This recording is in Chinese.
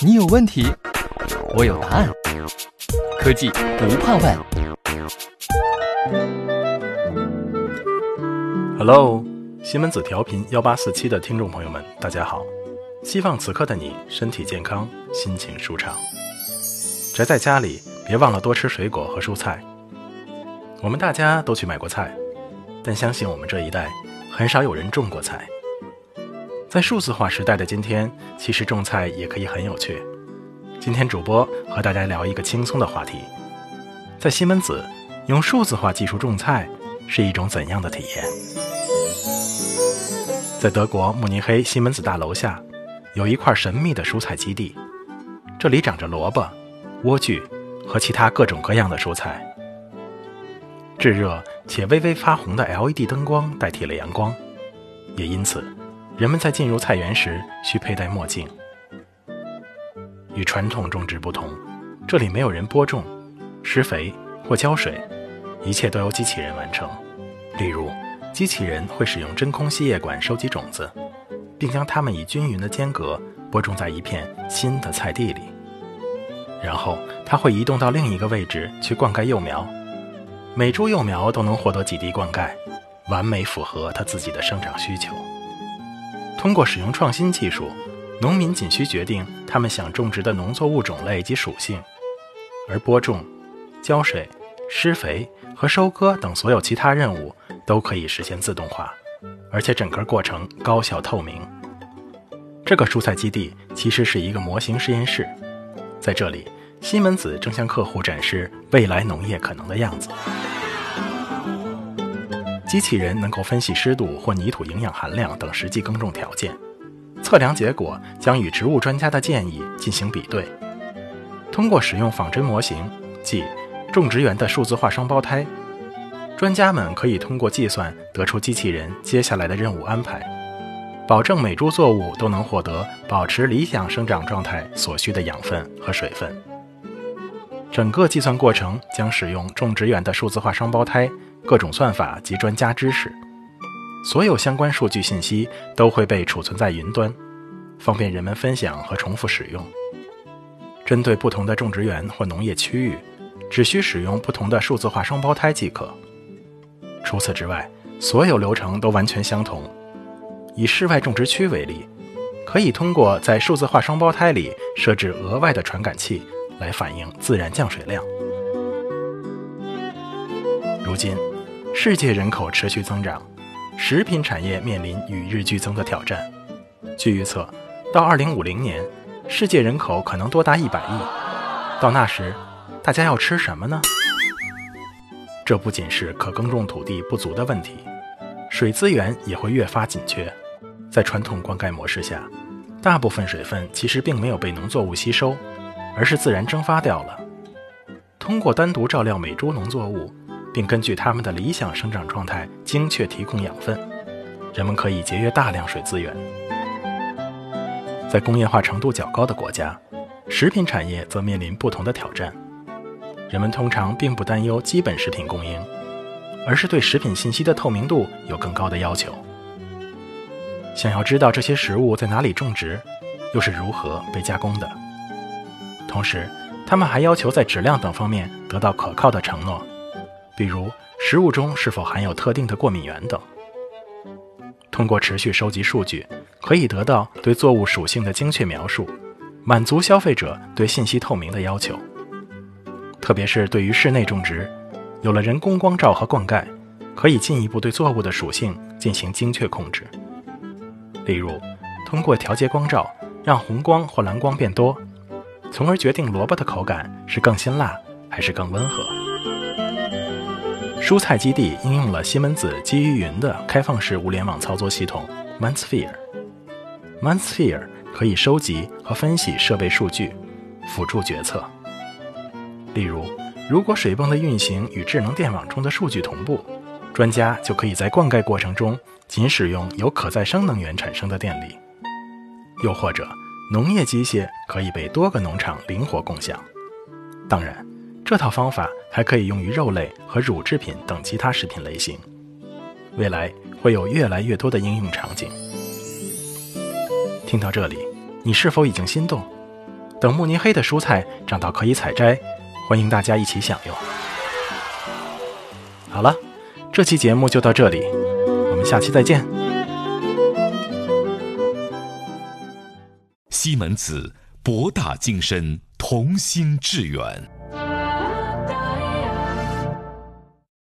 你有问题，我有答案。科技不怕问。Hello，西门子调频幺八四七的听众朋友们，大家好。希望此刻的你身体健康，心情舒畅。宅在家里，别忘了多吃水果和蔬菜。我们大家都去买过菜，但相信我们这一代很少有人种过菜。在数字化时代的今天，其实种菜也可以很有趣。今天主播和大家聊一个轻松的话题：在西门子用数字化技术种菜是一种怎样的体验？在德国慕尼黑西门子大楼下。有一块神秘的蔬菜基地，这里长着萝卜、莴苣和其他各种各样的蔬菜。炙热且微微发红的 LED 灯光代替了阳光，也因此，人们在进入菜园时需佩戴墨镜。与传统种植不同，这里没有人播种、施肥或浇水，一切都由机器人完成。例如，机器人会使用真空吸液管收集种子。并将它们以均匀的间隔播种在一片新的菜地里，然后它会移动到另一个位置去灌溉幼苗，每株幼苗都能获得几滴灌溉，完美符合它自己的生长需求。通过使用创新技术，农民仅需决定他们想种植的农作物种类及属性，而播种、浇水、施肥和收割等所有其他任务都可以实现自动化。而且整个过程高效透明。这个蔬菜基地其实是一个模型实验室，在这里，西门子正向客户展示未来农业可能的样子。机器人能够分析湿度或泥土营养含量等实际耕种条件，测量结果将与植物专家的建议进行比对。通过使用仿真模型，即种植园的数字化双胞胎。专家们可以通过计算得出机器人接下来的任务安排，保证每株作物都能获得保持理想生长状态所需的养分和水分。整个计算过程将使用种植园的数字化双胞胎、各种算法及专家知识，所有相关数据信息都会被储存在云端，方便人们分享和重复使用。针对不同的种植园或农业区域，只需使用不同的数字化双胞胎即可。除此之外，所有流程都完全相同。以室外种植区为例，可以通过在数字化双胞胎里设置额外的传感器来反映自然降水量。如今，世界人口持续增长，食品产业面临与日俱增的挑战。据预测，到2050年，世界人口可能多达100亿。到那时，大家要吃什么呢？这不仅是可耕种土地不足的问题，水资源也会越发紧缺。在传统灌溉模式下，大部分水分其实并没有被农作物吸收，而是自然蒸发掉了。通过单独照料每株农作物，并根据它们的理想生长状态精确提供养分，人们可以节约大量水资源。在工业化程度较高的国家，食品产业则面临不同的挑战。人们通常并不担忧基本食品供应，而是对食品信息的透明度有更高的要求。想要知道这些食物在哪里种植，又是如何被加工的。同时，他们还要求在质量等方面得到可靠的承诺，比如食物中是否含有特定的过敏原等。通过持续收集数据，可以得到对作物属性的精确描述，满足消费者对信息透明的要求。特别是对于室内种植，有了人工光照和灌溉，可以进一步对作物的属性进行精确控制。例如，通过调节光照，让红光或蓝光变多，从而决定萝卜的口感是更辛辣还是更温和。蔬菜基地应用了西门子基于云的开放式物联网操作系统 MindSphere。MindSphere 可以收集和分析设备数据，辅助决策。例如，如果水泵的运行与智能电网中的数据同步，专家就可以在灌溉过程中仅使用由可再生能源产生的电力；又或者，农业机械可以被多个农场灵活共享。当然，这套方法还可以用于肉类和乳制品等其他食品类型。未来会有越来越多的应用场景。听到这里，你是否已经心动？等慕尼黑的蔬菜长到可以采摘，欢迎大家一起享用。好了，这期节目就到这里，我们下期再见。西门子，博大精深，同心致远。